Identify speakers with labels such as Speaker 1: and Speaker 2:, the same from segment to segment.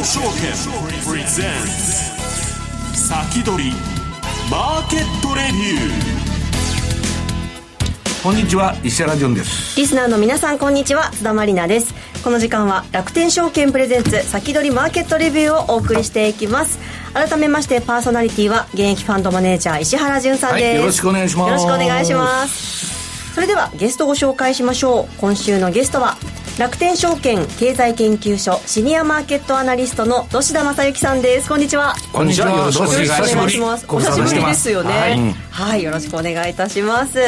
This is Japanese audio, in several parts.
Speaker 1: 天証券プレゼンツ先取りマーケットレビュ
Speaker 2: ーこんにちは石原潤です。
Speaker 3: リスナーの皆さんこんにちは。津田まりなです。この時間は楽天証券プレゼンツ先取りマーケットレビューをお送りしていきます。改めましてパーソナリティは現役ファンドマネージャー石原潤さんです、はい、
Speaker 2: よろしくお願いします。
Speaker 3: よろしくお願いします。それではゲストご紹介しましょう。今週のゲストは楽天証券経済研究所シニアマーケットアナリストの土田正幸さんです。こんにちは。
Speaker 2: こんにちは。よろしくお願いし
Speaker 3: ます。お久しぶりですよね、はい、はい、よろしくお願いいたします。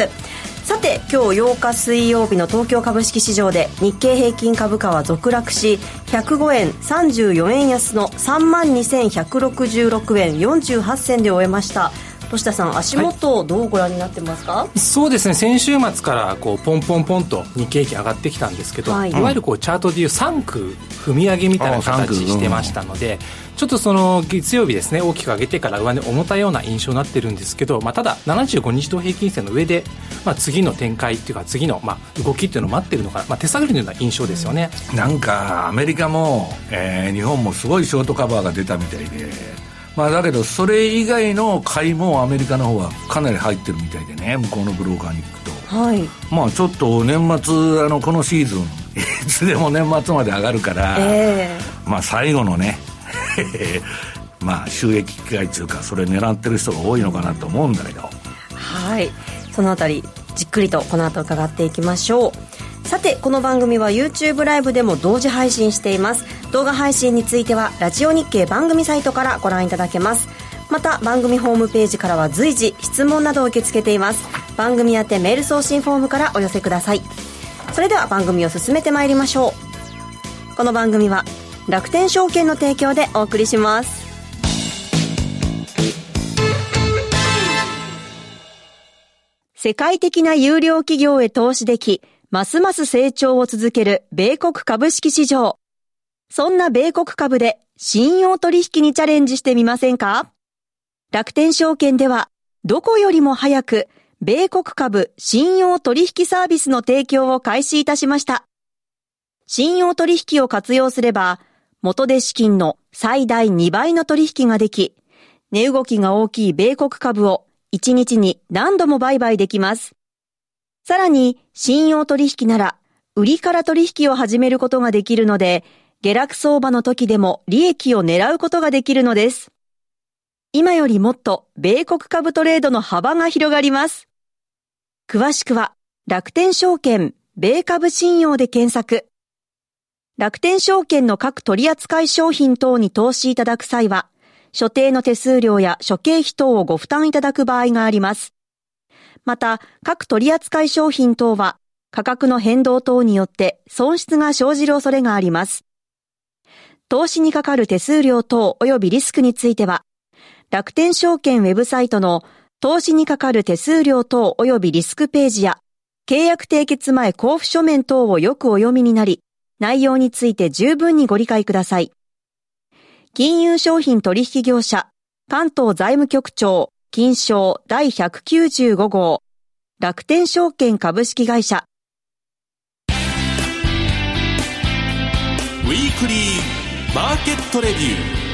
Speaker 3: さて今日8日水曜日の東京株式市場で日経平均株価は続落し105円34円安の3万2166円48銭で終えました年田さん足元どうご覧になってますか、は
Speaker 4: い、そうですね。先週末からこうポンポンポンと日経平均上がってきたんですけど、はい、いわゆるこうチャートでいう3区踏み上げみたいな形してましたので、ちょっとその月曜日ですね大きく上げてから上値重たいような印象になってるんですけど、まあ、ただ75日同平均線の上で、まあ、次の展開っていうか次のまあ動きっていうのを待ってるのかな、まあ、手探りのような印象ですよね、
Speaker 2: なんかアメリカも、えー、日本もすごいショートカバーが出たみたいでまあ、だけどそれ以外の買いもアメリカの方はかなり入ってるみたいでね。向こうのブローカーに行くと、はい、まあちょっと年末あのこのシーズン いつでも年末まで上がるから、えー、まあ最後のね まあ収益機会っていうかそれ狙ってる人が多いのかなと思うんだけど。
Speaker 3: はい。そのあたりじっくりとこの後伺っていきましょう。さてこの番組は YouTube ライブでも同時配信しています動画配信についてはラジオ日経番組サイトからご覧いただけます。また番組ホームページからは随時質問などを受け付けています。番組宛てメール送信フォームからお寄せください。それでは番組を進めてまいりましょう。この番組は楽天証券の提供でお送りします。世界的な有料企業へ投資できますます成長を続ける米国株式市場。そんな米国株で信用取引にチャレンジしてみませんか？楽天証券では、どこよりも早く、米国株信用取引サービスの提供を開始いたしました。信用取引を活用すれば、元で資金の最大2倍の取引ができ、値動きが大きい米国株を1日に何度も売買できます。さらに、信用取引なら、売りから取引を始めることができるので、下落相場の時でも利益を狙うことができるのです。今よりもっと米国株トレードの幅が広がります。詳しくは、楽天証券、米株信用で検索。楽天証券の各取扱商品等に投資いただく際は、所定の手数料や諸経費等をご負担いただく場合があります。また、各取扱商品等は価格の変動等によって損失が生じる恐れがあります。投資にかかる手数料等及びリスクについては、楽天証券ウェブサイトの投資にかかる手数料等及びリスクページや、契約締結前交付書面等をよくお読みになり、内容について十分にご理解ください。金融商品取引業者、関東財務局長、金賞第195号楽天証券株式会社
Speaker 1: ウィークリーマーケットレビュー。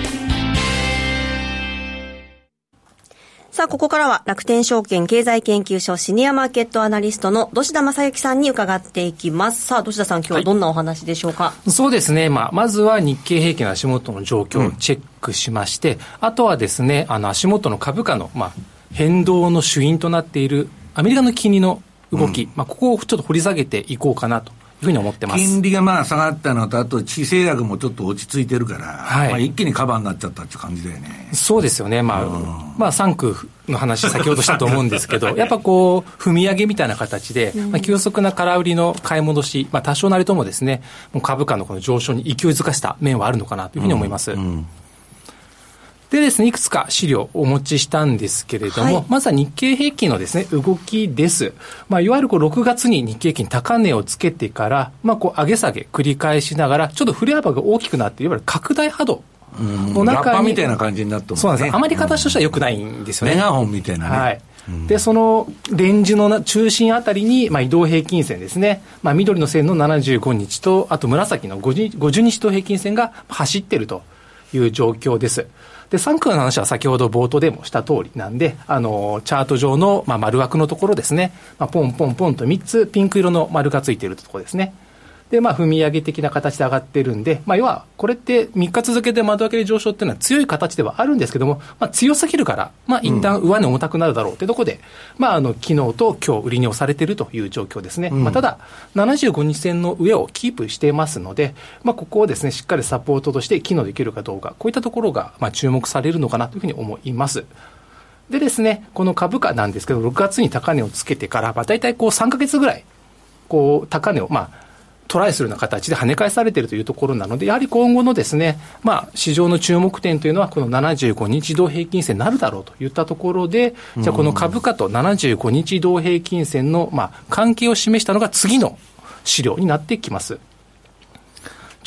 Speaker 3: さあ、ここからは楽天証券経済研究所シニアマーケットアナリストの土田正幸さんに伺っていきます。さあ、土田さん、今日はどんなお話でしょうか、は
Speaker 4: い、そうですね。まあ、まずは日経平均の足元の状況をチェックしまして、うん、あとはですね、あの、足元の株価の、まあ、変動の主因となっているアメリカの金利の動き、うん、まあ、ここをちょっと掘り下げていこうかなというふうに思ってます。
Speaker 2: 金利がまあ下がったのと、あと地政学もちょっと落ち着いてるから、はい、まあ、一気にカバーになっちゃったっていう感じだよね。
Speaker 4: そうですよね、まあ、うん、まあ、3区の話、先ほどしたと思うんですけど、やっぱこう、踏み上げみたいな形で、まあ、急速な空売りの買い戻し、まあ、多少なりともですね、もう株価のこの上昇に勢いづかした面はあるのかなというふうに思います。うんうんでですね、いくつか資料をお持ちしたんですけれども、はい、まずは日経平均のですね、動きです。まあ、いわゆるこう6月に日経平均高値をつけてから、まあ、こう上げ下げ繰り返しながら、ちょっと振れ幅が大きくなって、いわゆる拡大波動。
Speaker 2: の中に。みたいな感じになってますね。
Speaker 4: そうなんです。あまり形としては良くないんですよね。
Speaker 2: メガホンみたいなね。
Speaker 4: はい。で、そのレンジの中心あたりに、まあ、移動平均線ですね、まあ、緑の線の75日と、あと紫の 50, 50日と平均線が走ってると。いう状況です。で、3区の話は先ほど冒頭でもした通りなんで、あの、チャート上の、まあ、丸枠のところですね、まあ、ポンポンポンと3つピンク色の丸がついているところですね。で、まあ、踏み上げ的な形で上がってるんで、まあ、要は、これって3日続けて窓開けで上昇っていうのは強い形ではあるんですけども、まあ、強すぎるから、まあ、一旦上値重たくなるだろうってとこで、うん、まあ、あの、昨日と今日売りに押されてるという状況ですね。うん、まあ、ただ、75日線の上をキープしていますので、まあ、ここをですね、しっかりサポートとして機能できるかどうか、こういったところが、まあ、注目されるのかなというふうに思います。でですね、この株価なんですけど、6月に高値をつけてから、まあ、大体こう3か月ぐらい、こう、高値を、まあ、トライするような形で跳ね返されているというところなので、やはり今後のですね、まあ、市場の注目点というのは、この75日移動平均線になるだろうといったところで、じゃあこの株価と75日移動平均線の、まあ、関係を示したのが次の資料になってきます。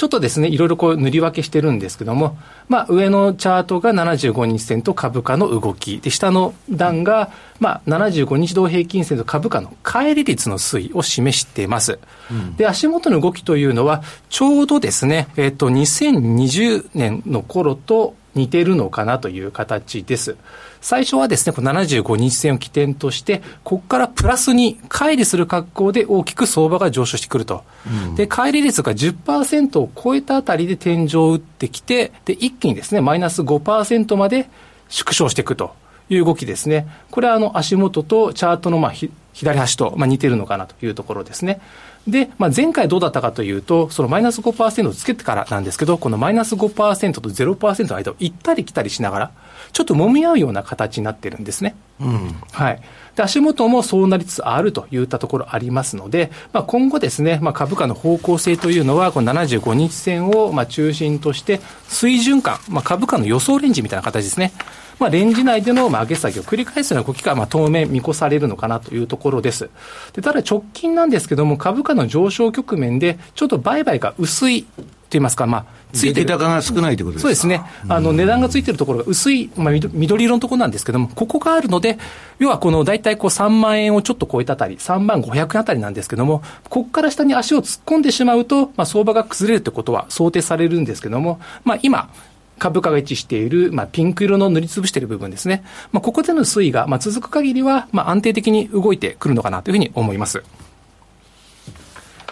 Speaker 4: ちょっとですね、いろいろこう塗り分けしてるんですけども、まあ、上のチャートが75日線と株価の動き、で、下の段が、まあ、75日同平均線と株価の乖離率の推移を示しています。うん、で、足元の動きというのは、ちょうどですね、えっ、と、2020年の頃と似てるのかなという形です。最初はですね、この75日線を起点として、ここからプラスに乖離する格好で大きく相場が上昇してくると。うん、で、乖離率が10%を超えたあたりで天井を打ってきて、で、一気にですね、マイナス5%まで縮小していくという動きですね。これはあの足元とチャートのまあ左端とまあ似てるのかなというところですね。で、まあ、前回どうだったかというと、そのマイナス5%をつけてからなんですけど、このマイナス5%と0%の間を行ったり来たりしながら、ちょっと揉み合うような形になってるんですね。うん、はい。で、足元もそうなりつつあるといったところありますので、まあ、今後ですね、まあ、株価の方向性というのは、この75日線をまあ中心として、水準感、まあ、株価の予想レンジみたいな形ですね。まあ、レンジ内でのまあ上げ下げを繰り返すような動きがまあ当面見越されるのかなというところです。でただ直近なんですけども、株価の上昇局面で、ちょっと売買が薄いと言いますか、まあ、
Speaker 2: ついてる。高が少ないということですか？
Speaker 4: そうですね。あの、値段がついてるところが薄い、まあ、緑色のところなんですけども、ここがあるので、要はこの大体こう3万円をちょっと超えたあたり、3万500円あたりなんですけども、ここから下に足を突っ込んでしまうと、まあ、相場が崩れるということは想定されるんですけども、まあ、今、株価が位置している、まあ、ピンク色の塗りつぶしている部分ですね。まあ、ここでの推移が、まあ、続く限りは、まあ、安定的に動いてくるのかなというふうに思います。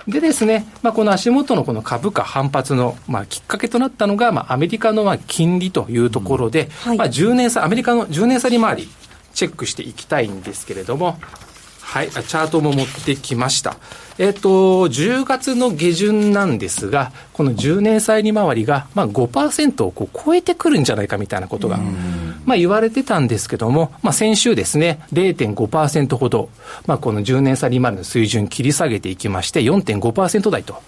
Speaker 4: でですね、まあ、この足元のこの株価反発の、まあ、きっかけとなったのが、まあ、アメリカのまあ金利というところで、うん。はい、まあ、10年差、アメリカの10年差利回り、チェックしていきたいんですけれども、はい、チャートも持ってきました。えっ、ー、と、10月の下旬なんですが、この10年債利回りが、まあ5%をこう超えてくるんじゃないかみたいなことが、まあ言われてたんですけども、まあ先週ですね、0.5%ほど、まあこの10年債利回りの水準切り下げていきまして、4.5%台と。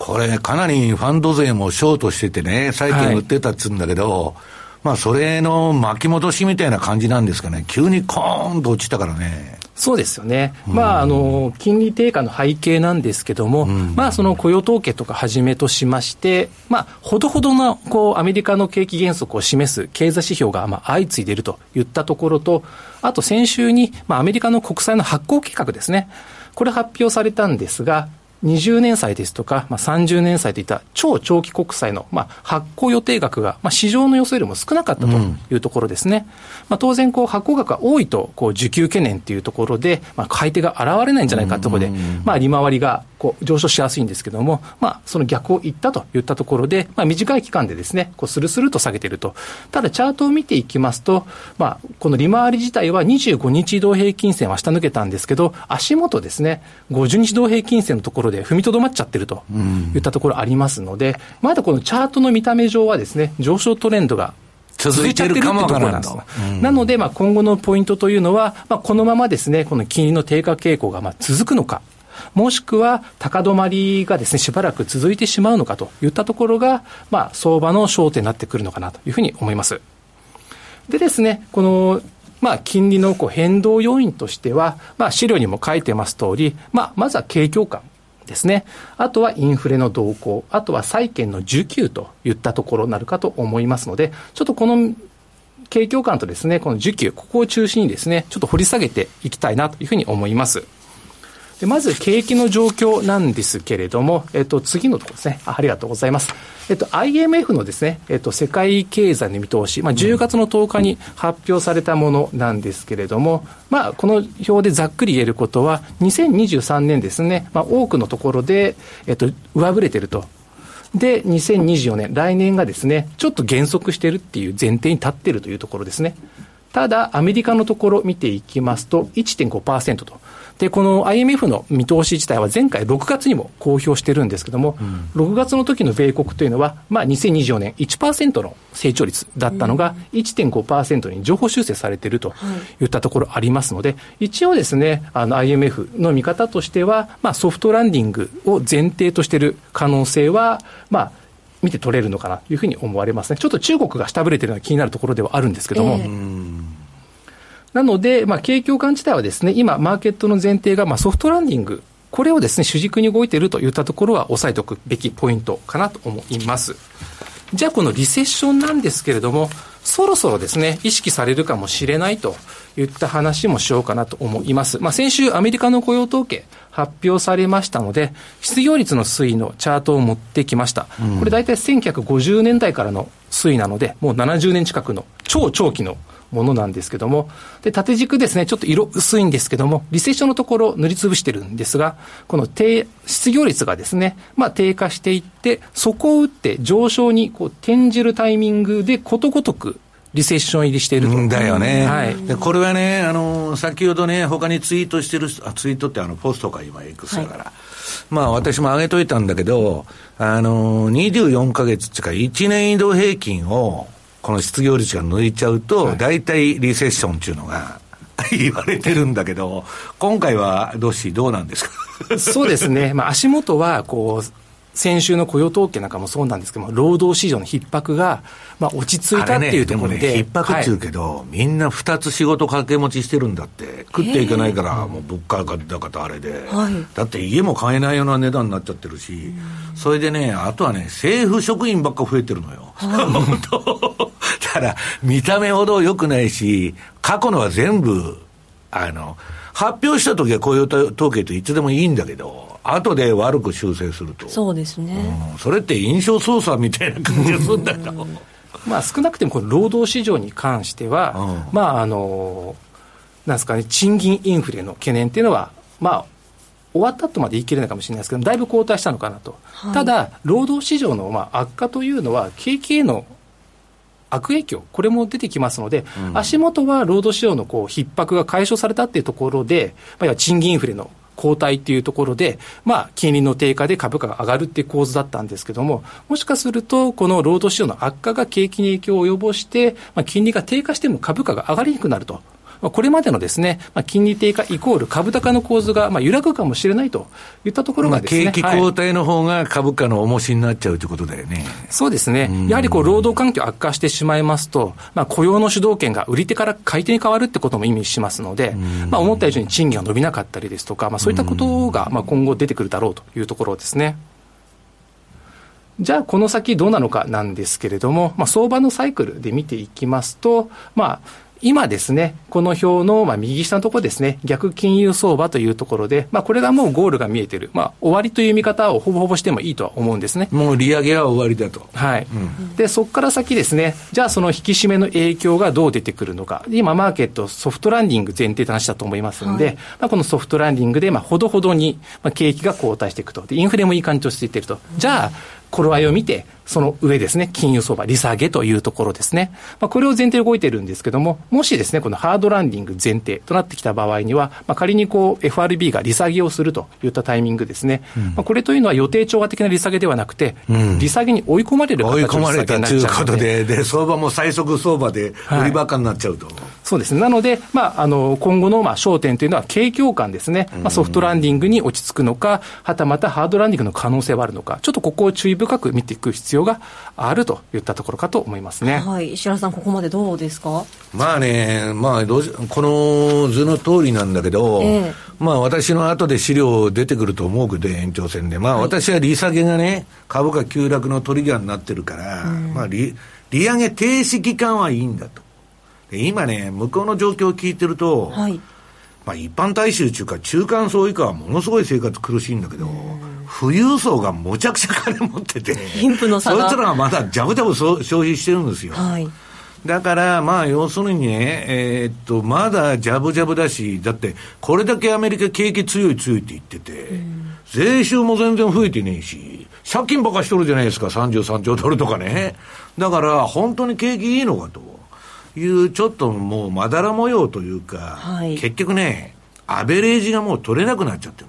Speaker 2: これ、かなりファンド税もショートしててね、債券売ってたっつうんだけど、はいまあ、それの巻き戻しみたいな感じなんですかね、急にコーンと落ちたからね。
Speaker 4: そうですよね、まあ、あの金利低下の背景なんですけども、まあ、その雇用統計とかはじめとしまして、まあ、ほどほどのこうアメリカの景気減速を示す経済指標がまあ相次いでいるといったところと、あと先週に、まあ、アメリカの国債の発行計画ですね、これ発表されたんですが、20年債ですとか、まあ、30年債といった超長期国債の、まあ、発行予定額が、まあ、市場の予想よりも少なかったというところですね。うん、まあ、当然、こう、発行額が多いと、こう、需給懸念というところで、まあ、買い手が現れないんじゃないかというところで、まあ、利回りが、こう、上昇しやすいんですけども、まあ、その逆を言ったといったところで、まあ、短い期間でですね、こう、スルスルと下げていると。ただ、チャートを見ていきますと、まあ、この利回り自体は25日移動平均線は下抜けたんですけど、足元ですね、50日移動平均線のところで踏みとどまっちゃってるといったところありますので、まだこのチャートの見た目上はですね、上昇トレンドが続いているかもわからんと。なので、まあ、今後のポイントというのは、まあ、このままですね、この金利の低下傾向がまあ続くのか、もしくは高止まりがですね、しばらく続いてしまうのかといったところが、まあ、相場の焦点になってくるのかなというふうに思います。でですね、この、まあ、金利のこう変動要因としては、まあ、資料にも書いてます通り、まあ、まずは景況感。ですね。あとはインフレの動向、あとは債券の需給といったところになるかと思いますので、ちょっとこの景況感とですね、この需給、ここを中心にですね、ちょっと掘り下げていきたいなというふうに思います。でまず、景気の状況なんですけれども、えっと、次のところですねあ。ありがとうございます。えっと、IMF のですね、えっと、世界経済の見通し、まあ、10月の10日に発表されたものなんですけれども、まあ、この表でざっくり言えることは、2023年ですね、まあ、多くのところで、えっと、上振れてると。で、2024年、来年がですね、ちょっと減速してるっていう前提に立ってるというところですね。ただ、アメリカのところ見ていきますと、1.5%と。で、この IMF の見通し自体は前回6月にも公表してるんですけども、うん、6月の時の米国というのは、まあ、2024年1%の成長率だったのが1.5%に情報修正されているといったところありますので、一応ですね、あの IMF の見方としては、まあ、ソフトランディングを前提としている可能性は、まあ、見て取れるのかなというふうに思われますね。ちょっと中国が下振れてるのは気になるところではあるんですけども。えーなので、まあ、景況感自体はですね、今、マーケットの前提が、まあ、ソフトランディング、これをですね、主軸に動いているといったところは押さえておくべきポイントかなと思います。じゃあ、このリセッションなんですけれども、そろそろですね、意識されるかもしれないといった話もしようかなと思います。まあ、先週アメリカの雇用統計発表されましたので、失業率の推移のチャートを持ってきました。うん、これ大体1950年代からの推移なので、もう70年近くの超長期のものなんですけども、で、縦軸ですね、ちょっと色薄いんですけども、リセッションのところ塗りつぶしてるんですが、この低、失業率がですね、まあ低下していって、そこを打って上昇にこう転じるタイミングでことごとくリセッション入りしていると。
Speaker 2: だよね。はい。で、これはね、あの、先ほどね、他にツイートしてる、あ、ツイートってあの、ポストか今 X だから。はい、まあ私も上げといたんだけど、あの、24か月っていうか1年移動平均をこの失業率が抜いちゃうと、大体リセッションっていうのが 言われてるんだけど、今回はどうし、どうなんですか？
Speaker 4: そうですね、まあ、足元はこう先週の雇用統計なんかもそうなんですけども、労働市場の逼迫が、まあ、落ち着いたっていうところで。
Speaker 2: ね、逼迫っていうけど、はい、みんな2つ仕事掛け持ちしてるんだって、食っていけないから、もう物価高とあれで、はい、だって家も買えないような値段になっちゃってるし、それでね、あとはね、政府職員ばっか増えてるのよ。本当。だから、見た目ほど良くないし、過去のは全部、あの、発表した時は雇用統計っていつでもいいんだけど、後で悪く修正すると。
Speaker 3: そうですね。
Speaker 2: うん、それって印象操作みたいな感じがするんだけど。
Speaker 4: まあ少なくてもこの労働市場に関しては、うん、まああの、なんですかね、賃金インフレの懸念っていうのは、まあ、終わったとまで言い切れないかもしれないですけど、だいぶ後退したのかなと。はい、ただ、労働市場のまあ悪化というのは、景気への悪影響、これも出てきますので、うん、足元は労働市場のこう逼迫が解消されたっていうところで、まあ、賃金インフレの後退っていうところで、まあ、金利の低下で株価が上がるっていう構図だったんですけども、もしかすると、この労働市場の悪化が景気に影響を及ぼして、まあ、金利が低下しても株価が上がりにくくなると。まあ、これまでのですね、まあ、金利低下イコール株高の構図がまあ揺らぐかもしれないといったところがですね、
Speaker 2: 景気後退の方が株価の重しになっちゃうということだよね、はい、
Speaker 4: そうですね、やはりこう労働環境悪化してしまいますと、まあ、雇用の主導権が売り手から買い手に変わるってことも意味しますので、まあ、思った以上に賃金が伸びなかったりですとか、まあ、そういったことがまあ今後出てくるだろうというところですね。じゃあ、この先どうなのかなんですけれども、まあ、相場のサイクルで見ていきますと、まあ、今ですね、この表のまあ右下のところですね、逆金融相場というところで、まあ、これがもうゴールが見えている、まあ、終わりという見方をほぼほぼしてもいいとは思うんですね。
Speaker 2: もう利上げは終わりだと。
Speaker 4: はい。うん、で、そこから先ですね、じゃあその引き締めの影響がどう出てくるのか。今、マーケット、ソフトランディング前提と話したと思いますので、はい、まあ、このソフトランディングで、まあ、ほどほどに、まあ、景気が後退していくと。で、インフレもいい感じとしていってると。じゃあ、頃合いを見て、その上ですね、金融相場、利下げというところですね。まあ、これを前提で動いてるんですけども、もしですね、このハードランディング前提となってきた場合には、まあ、仮にこう、FRB が利下げをするといったタイミングですね。うん、まあ、これというのは予定調和的な利下げではなくて、うん、利下げに追い込まれる
Speaker 2: 形追い込まれたということで、で、相場も最速相場で売りばっかになっちゃうと。はい、
Speaker 4: そうですね。なので、まあ、あの、今後のまあ焦点というのは、景況感ですね。まあ、ソフトランディングに落ち着くのか、はたまたハードランディングの可能性はあるのか、ちょっとここを注意深く見ていく必要があるといったところかと思いますね。
Speaker 3: はい、石原さん、ここまでどうですか？
Speaker 2: まあね、まあどうこの図の通りなんだけど、えー、まあ私の後で資料出てくると思うけど、延長戦で、まあ私は利下げがね、株価急落のトリガーになってるから、うん、まあ利利上げ停止期間はいいんだと。今ね、向こうの状況を聞いてると、はいまあ一般大衆中か中間層以下はものすごい生活苦しいんだけど、富裕層がむちゃくちゃ金持ってて、
Speaker 3: 貧富の差が
Speaker 2: そいつらがまだジャブジャブそう消費してるんですよ。
Speaker 3: はい。
Speaker 2: だから、まあ、要するにね、えーっと、まだジャブジャブだし、だって、これだけアメリカ景気強い強いって言ってて、税収も全然増えてねえし、借金ばっかしとるじゃないですか、33兆ドルとかね。だから、本当に景気いいのかという、ちょっともうまだら模様というか、
Speaker 3: はい。
Speaker 2: 結局ね、アベレージがもう取れなくなっちゃってる。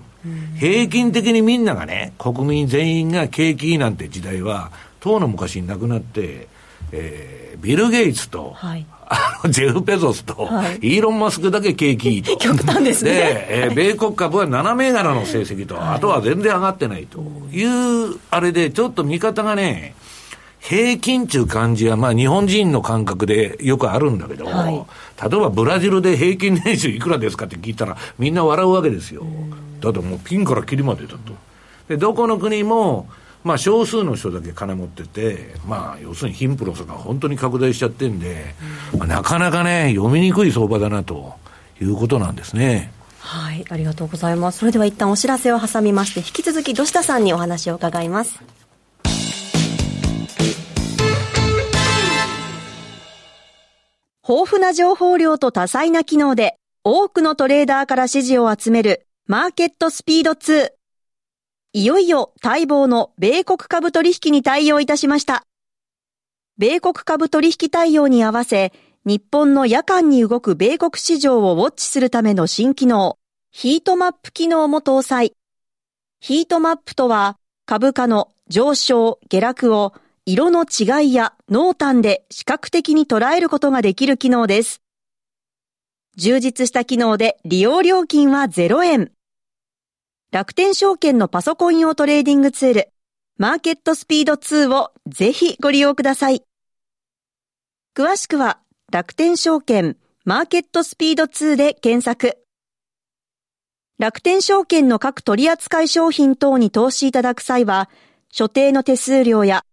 Speaker 2: 平均的にみんながね、国民全員が景気いいなんて時代は、当の昔になくなって、えービル・ゲイツと、
Speaker 3: はい。
Speaker 2: あのジェフ・ペゾスと、
Speaker 3: はい。
Speaker 2: イーロン・マスクだけ景気いいと。
Speaker 3: 極端ですね。
Speaker 2: で、えー米国株は7銘柄の成績と、あとは全然上がってないという、あれで、ちょっと見方がね、平均っていう感じは、まあ日本人の感覚でよくあるんだけど、
Speaker 3: はい
Speaker 2: 例えばブラジルで平均年収いくらですかって聞いたら、みんな笑うわけですよ。だってもうピンからキリまでだと。で、どこの国も、まあ少数の人だけ金持ってて、まあ要するに貧富の差が本当に拡大しちゃってんで、まあなかなかね、読みにくい相場だなということなんですね。
Speaker 3: はい、ありがとうございます。それでは一旦お知らせを挟みまして、引き続き土下さんにお話を伺います。豊富な情報量と多彩な機能で、多くのトレーダーから支持を集める、マーケットスピード2。いよいよ待望の米国株取引に対応いたしました。米国株取引対応に合わせ、日本の夜間に動く米国市場をウォッチするための新機能、ヒートマップ機能も搭載。ヒートマップとは、株価の上昇、下落を色の違いや濃淡で視覚的に捉えることができる機能です。充実した機能で利用料金は0円。楽天証券のパソコン用トレーディングツール、マーケットスピード2をぜひご利用ください。詳しくは楽天証券マーケットスピード2で検索。楽天証券の各取扱商品等に投資いただく際は、所定の手数料や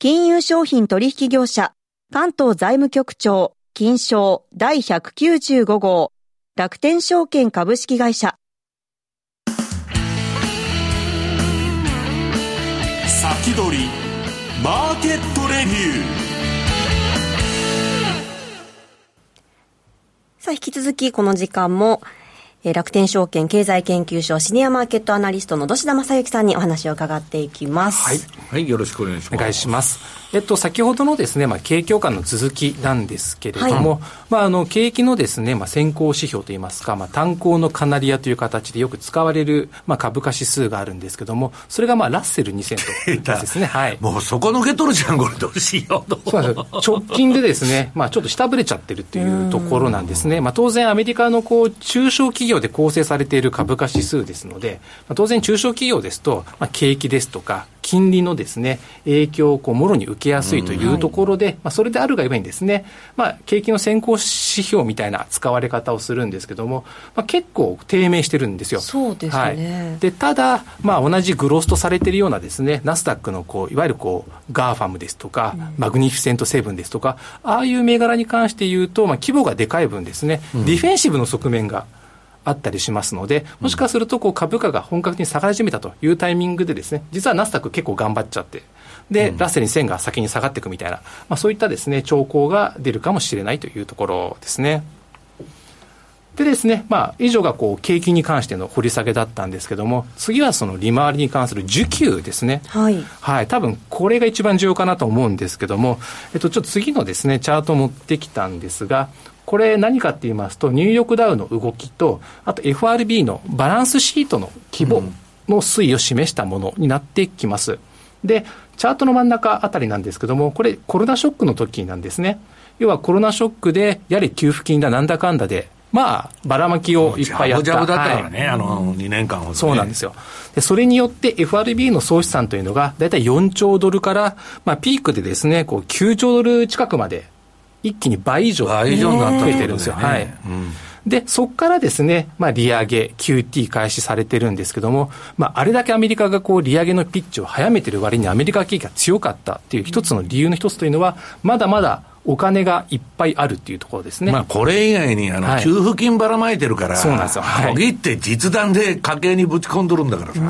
Speaker 3: 金融商品取引業者、関東財務局長、金賞第195号、楽天証券株式会社。
Speaker 1: 先取りマーケットレビュー
Speaker 3: さあ、引き続きこの時間も、えー楽天証券経済研究所シニアマーケットアナリストの土田正幸さんにお話を伺っていきます。
Speaker 4: はい。
Speaker 2: はい、よろしくお願いします。
Speaker 4: お願いします。えっと、先ほどのですね、まあ、景況感の続きなんですけれども、まあ、あの、景気のですね、まあ、先行指標といいますか、まあ、炭鉱のカナリアという形でよく使われる、まあ、株価指数があるんですけども、それが、まあ、ラッセル2000とですね。はい。
Speaker 2: もうそこ抜け取るじゃん、これどうしようと。
Speaker 4: そうなんですよ直近でですね、まあ、ちょっと下振れちゃってるっていうところなんですね。まあ、当然アメリカのこう、中小企業で構成されている株価指数ですので、まあ、当然中小企業ですと、まあ、景気ですとか、金利のですね、影響をこう、もろに受けやすいというところで、まあ、それであるがゆえにですね、まあ、景気の先行指標みたいな使われ方をするんですけども、まあ、結構低迷してるんですよ。
Speaker 3: そうですね。
Speaker 4: はい、で、ただ、まあ、同じグロースとされているようなですね、ナスダックのこう、いわゆるこう、ガーファムですとか、マグニフィセントセブンですとか、ああいう銘柄に関して言うと、まあ、規模がでかい分ですね、ディフェンシブの側面が、あったりしますので、もしかするとこう株価が本格的に下がり始めたというタイミングでですね、実はナスダック結構頑張っちゃって、で、ラッセル2000が先に下がっていくみたいな、まあ、そういったですね、兆候が出るかもしれないというところですね。でですね、まあ、以上がこう、景気に関しての掘り下げだったんですけども、次はその利回りに関する需給ですね。
Speaker 3: はい。
Speaker 4: はい、多分これが一番重要かなと思うんですけども、えっと、ちょっと次のですね、チャートを持ってきたんですが、これ何かって言いますと、ニューヨークダウの動きと、あと FRB のバランスシートの規模の推移を示したものになってきます。で、チャートの真ん中あたりなんですけども、これコロナショックの時なんですね。要はコロナショックで、やはり給付金だなんだかんだで、まあ、ばらまきをいっぱいやった。
Speaker 2: ジャブジャブだったからね、はい、あの、2年間ほど、ね、
Speaker 4: そうなんですよ。で、それによって FRB の総資産というのが、だいたい4兆ドルから、まあ、ピークでですね、こう、9兆ドル近くまで、一気に倍以上、
Speaker 2: 倍以上になって
Speaker 4: るんですよ。はい。うんで、そこからですね、まあ、利上げ、QT 開始されてるんですけども、まあ、あれだけアメリカがこう、利上げのピッチを早めてる割にアメリカ景気が強かったっていう一つの理由の一つというのは、まだまだお金がいっぱいあるっていうところですね。
Speaker 2: まあ、これ以外に、あの、給付金ばらまいてるから、
Speaker 4: そうなんですよ。
Speaker 2: はい、って実弾で家計にぶち込んどるんだからさ、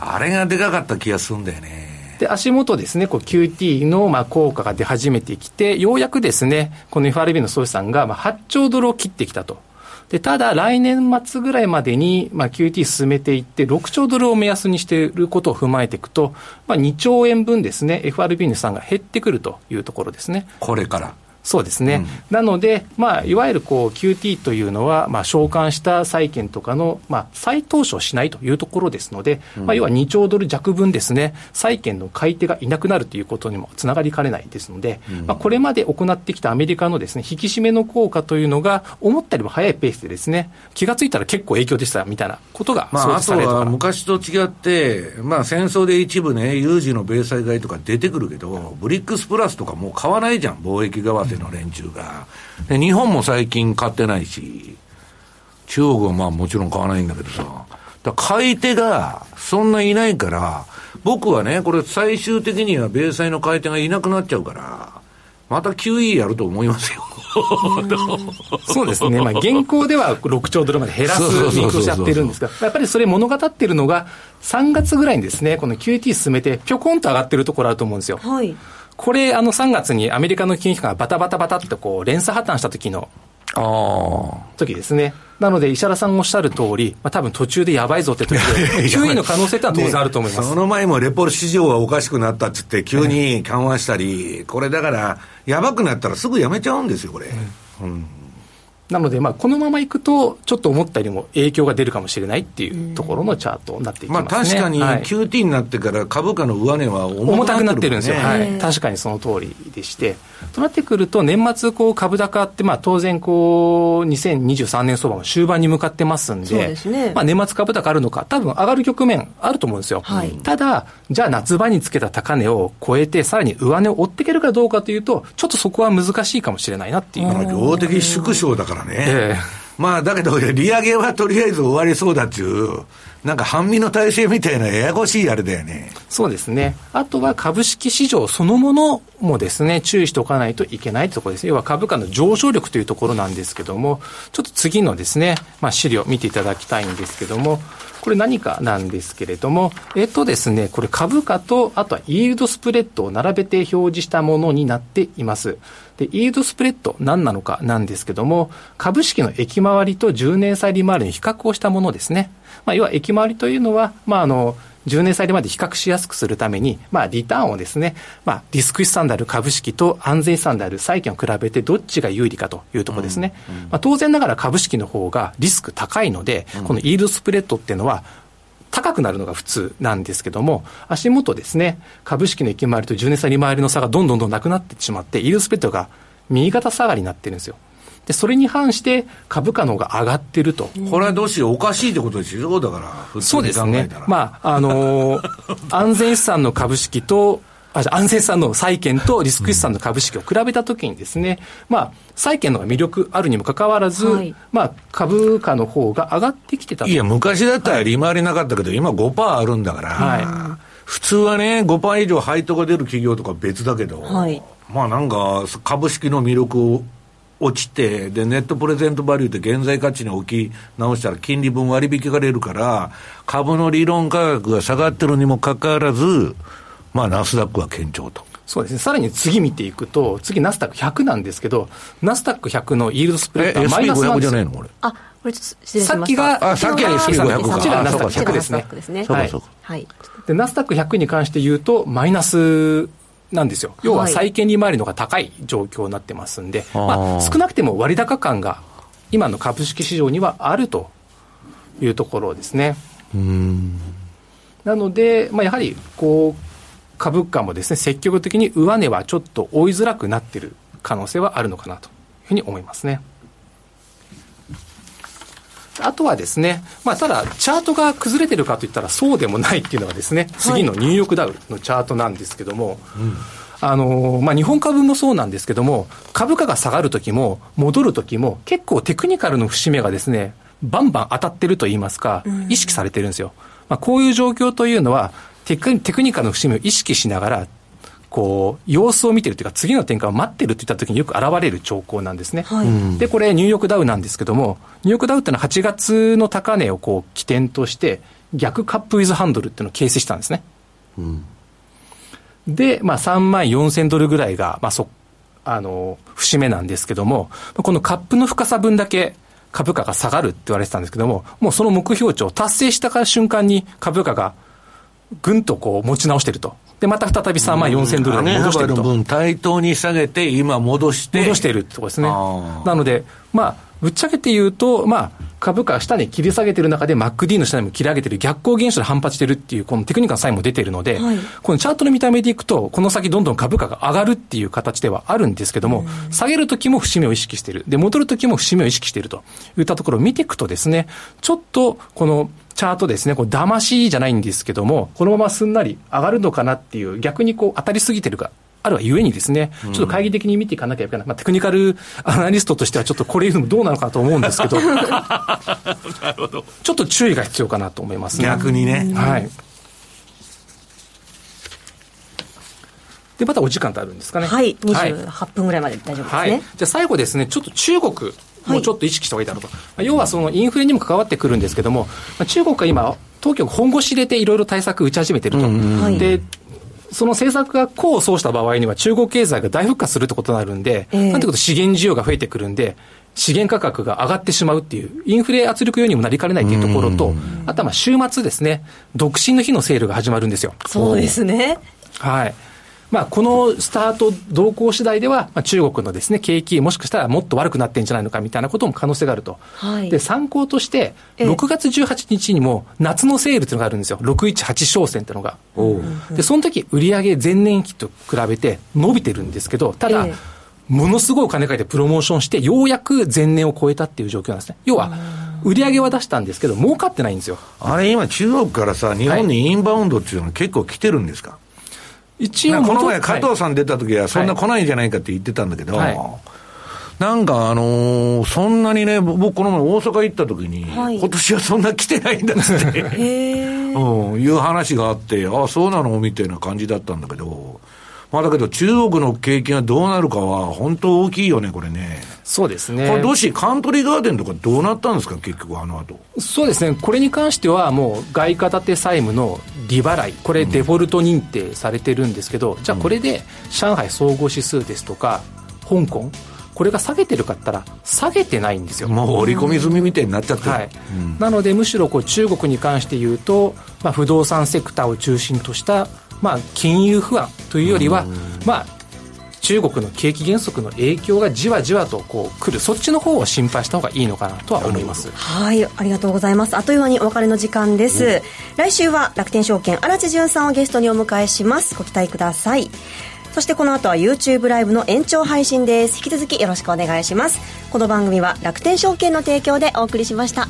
Speaker 2: あれがでかかった気がするんだよね。
Speaker 4: で、足元ですね、こう QT のまあ効果が出始めてきて、ようやくですね、この FRB の総資産がまあ8兆ドルを切ってきたと。で、ただ来年末ぐらいまでに、まあ、QT 進めていって、6兆ドルを目安にしていることを踏まえていくと、まあ、2兆円分ですね、FRB の資産が減ってくるというところですね。
Speaker 2: これから。
Speaker 4: そうですね、うん、なので、まあ、いわゆるこう QT というのは、まあ、償還した債券とかの、まあ、再投資をしないというところですので、うん、まあ、要は2兆ドル弱分ですね、債券の買い手がいなくなるということにもつながりかねないですので、うん、まあ、これまで行ってきたアメリカのですね引き締めの効果というのが、思ったよりも早いペースでですね、気がついたら結構影響でしたみたいなことが
Speaker 2: まあ、あとは昔と違って、まあ、戦争で一部ね、有事の米債買いとか出てくるけど、ブリックスプラスとかもう買わないじゃん、貿易為替の連中が。で、日本も最近買ってないし、中国はまあもちろん買わないんだけどさ、だ買い手がそんないないから、僕はね、これ最終的には米債の買い手がいなくなっちゃうから、また QE やると思いますよ。
Speaker 4: そうですね、まあ、現行では6兆ドルまで減らす見通しやってるんですが、やっぱりそれ物語ってるのが、3月ぐらいにですね、この QT 進めて、ぴょこんと上がってるところあると思うんですよ。はいこれ、あの3月にアメリカの金融機関がバタバタバタっとこう連鎖破綻した時の時ですね。なので、石原さんがおっしゃる通り、まあ多分途中でやばいぞって時で、9位の可能性ってのは当然あると思います。
Speaker 2: ね、その前もレポール市場がおかしくなったって言って、急に緩和したり、これだから、やばくなったらすぐやめちゃうんですよ、これ。うん、うん
Speaker 4: なので、まあ、このままいくと、ちょっと思ったよりも影響が出るかもしれないっていうところのチャートになっていきますね。まあ、
Speaker 2: 確かに QT になってから株価の上値は
Speaker 4: 重たくなってるんですよ。はい。確かにその通りでして。となってくると、年末こう株高って、まあ、当然こう、2023年相場も終盤に向かってますんで、でね、まあ、年末株高あるのか、多分上がる局面あると思うんですよ。はい、ただ、じゃあ夏場につけた高値を超えて、さらに上値を追っていけるかどうかというと、ちょっとそこは難しいかもしれないなっていう。
Speaker 2: 量的縮小だからね。えーまあ、だけど、利上げはとりあえず終わりそうだっていう、なんか半身の体制みたいなややこしいあれだよね。
Speaker 4: そうですね。あとは株式市場そのものもですね、注意しておかないといけないところです。要は株価の上昇力というところなんですけども、ちょっと次のですね、まあ資料見ていただきたいんですけども、これ何かなんですけれども、えっとですね、これ株価と、あとはイールドスプレッドを並べて表示したものになっています。で、イールドスプレッド何なのかなんですけども、株式の駅回りと10年債利回りの比較をしたものですね。まあ、要は駅回りというのは、まあ、あの、10年債利回りで比較しやすくするために、まあ、リターンをですね、まあ、リスク資産である株式と安全資産である債券を比べてどっちが有利かというところですね。うんうん、まあ、当然ながら株式の方がリスク高いので、このイールドスプレッドっていうのは、高くなるのが普通なんですけども、足元ですね、株式の行き回りと10年債利回りの差がどんどんどんなくなってしまって、イールドスプレッドが右肩下がりになってるんですよ。で、それに反して株価の方が上がってると。
Speaker 2: これはどうしよう、おかしいってことですよ、だから、
Speaker 4: そうですね。まあ、あのー、安全資産の株式と、あ安全資産の債券とリスク資産の株式を比べたときにですね、うん、まあ、債券の魅力あるにもかかわらず、はい、まあ、株価の方が上がってきてた
Speaker 2: いや、昔だったら利回りなかったけど、はい、今5%あるんだから、はい、普通はね、5%以上配当が出る企業とか別だけど、はい、まあなんか、株式の魅力を落ちて、で、ネットプレゼントバリューって現在価値に置き直したら金利分割引が出るから、株の理論価格が下がってるにもかかわらず、まあナスダックは堅調と。
Speaker 4: そうですね。さらに次見ていくと、次ナスダック100なんですけど、ナスダック100のイールドスプレッドはマイナスなんですよ。じゃないのこれ。あ、これちょっと失礼しました。さっきが、
Speaker 2: あ、さっきは SP500 か。
Speaker 4: こちらナスダック100ですね。ですね。はい。はい。で、ナスダック100に関して言うと、マイナスなんですよ。要は債券利回りのが高い状況になってますんで、まあ、少なくても割高感が今の株式市場にはあるというところですね。なので、まあ、やはりこう株価もですね積極的に上値はちょっと追いづらくなっている可能性はあるのかなというふうに思いますね。あとはですね、まあ、ただ、チャートが崩れてるかといったらそうでもないっていうのがですね、次のニューヨークダウのチャートなんですけども、あのまあ、日本株もそうなんですけども、株価が下がるときも、戻るときも、結構テクニカルの節目がですね、バンバン当たってると言いますか、意識されてるんですよ。まあ、こういう状況というのは、テクテクニカルの節目を意識しながら、こう、様子を見てるというか、次の転換を待ってるといったときによく現れる兆候なんですね。はい、で、これ、ニューヨークダウなんですけども、ニューヨークダウっていうのは8月の高値をこう起点として、逆カップウィズハンドルっていうのを形成したんですね。うん、で、まあ、3万4000ドルぐらいが、まあ、そ、あの、節目なんですけども、このカップの深さ分だけ、株価が下がるって言われてたんですけども、もうその目標値を達成した瞬間に株価がぐんとこう持ち直してると。で、また再び3万4000ドルに戻してると。
Speaker 2: 分対等に下げて、今戻して。
Speaker 4: 戻しているってことですね。なので、まあ、ぶっちゃけて言うと、まあ、株価下に切り下げてる中で、MacD の下にも切り上げてる逆行現象で反発してるっていう、このテクニカルのサインも出てるので、はい、このチャートの見た目でいくと、この先どんどん株価が上がるっていう形ではあるんですけども、下げるときも節目を意識している。で、戻るときも節目を意識しているといったところを見ていくとですね、ちょっとこのチャートですね、こう騙しじゃないんですけども、このまますんなり上がるのかなっていう、逆にこう当たりすぎてるかあるはゆえにですね、ちょっと懐疑的に見ていかなきゃいけない。まあ、テクニカル アナリストとしてはちょっとこれ言うのもどうなのかと思うんですけど、なるほど。ちょっと注意が必要かなと思いますね。
Speaker 2: 逆にね。
Speaker 4: はい。で、またお時間ってあるんですかね。
Speaker 3: はい。28分ぐらいまで大丈夫ですね。はい、じゃ
Speaker 4: あ最後ですね、ちょっと中国。もうちょっと意識した方がいいだろうと、はい、要はそのインフレにも関わってくるんですけども、中国が今、当局本腰入れていろいろ対策打ち始めてると、でその政策が功を奏した場合には、中国経済が大復活するってことになるんで、えー、なんてこと資源需要が増えてくるんで、資源価格が上がってしまうっていう、インフレ圧力要因にもなりかねないというところと、あとはまあ週末ですね、独身の日のセールが始まるんですよ。
Speaker 3: そうですね。
Speaker 4: はい。まあ、このスタート動向次第では、まあ、中国のですね、景気、もしかしたらもっと悪くなってんじゃないのかみたいなことも可能性があると。はい、で、参考として、6月18日にも夏のセールっていうのがあるんですよ。618商戦っていうのが。で、その時、売上前年期と比べて伸びてるんですけど、ただ、ものすごいお金かけてプロモーションして、ようやく前年を超えたっていう状況なんですね。要は、売り上げは出したんですけど、儲かってないんですよ。
Speaker 2: あれ、今、中国からさ、日本にインバウンドっていうのは結構来てるんですか、はい一応この前、加藤さん出た時は、そんな来ないんじゃないかって言ってたんだけど、はい、なんかあのー、そんなにね、僕、この前、大阪行った時に、はい、今年はそんな来てないんだって、うん、いう話があって、ああ、そうなの？みたいな感じだったんだけど。まあだけど、中国の景気がどうなるかは、本当大きいよね、これね。
Speaker 4: そうですね。
Speaker 2: これ、どうし、カントリーガーデンとかどうなったんですか、結局、あの後
Speaker 4: そうですね、これに関しては、もう外貨建て債務の利払い、これ、デフォルト認定されてるんですけど、うん、じゃあ、これで上海総合指数ですとか、香港、これが下げてるかったら、下げてないんですよ。
Speaker 2: もう織り込み済みみたいになっちゃってる。
Speaker 4: はいうん、なので、むしろこう中国に関して言うと、まあ、不動産セクターを中心とした、まあ、金融不安というよりは、まあ、中国の景気減速の影響がじわじわとこう来る。そっちの方を心配した方がいいのかなとは思います。
Speaker 3: はいありがとうございます。あっという間にお別れの時間です、来週は楽天証券荒地潤さんをゲストにお迎えします。ご期待ください。そしてこの後は YouTube ライブの延長配信です。引き続きよろしくお願いします。この番組は楽天証券の提供でお送りしました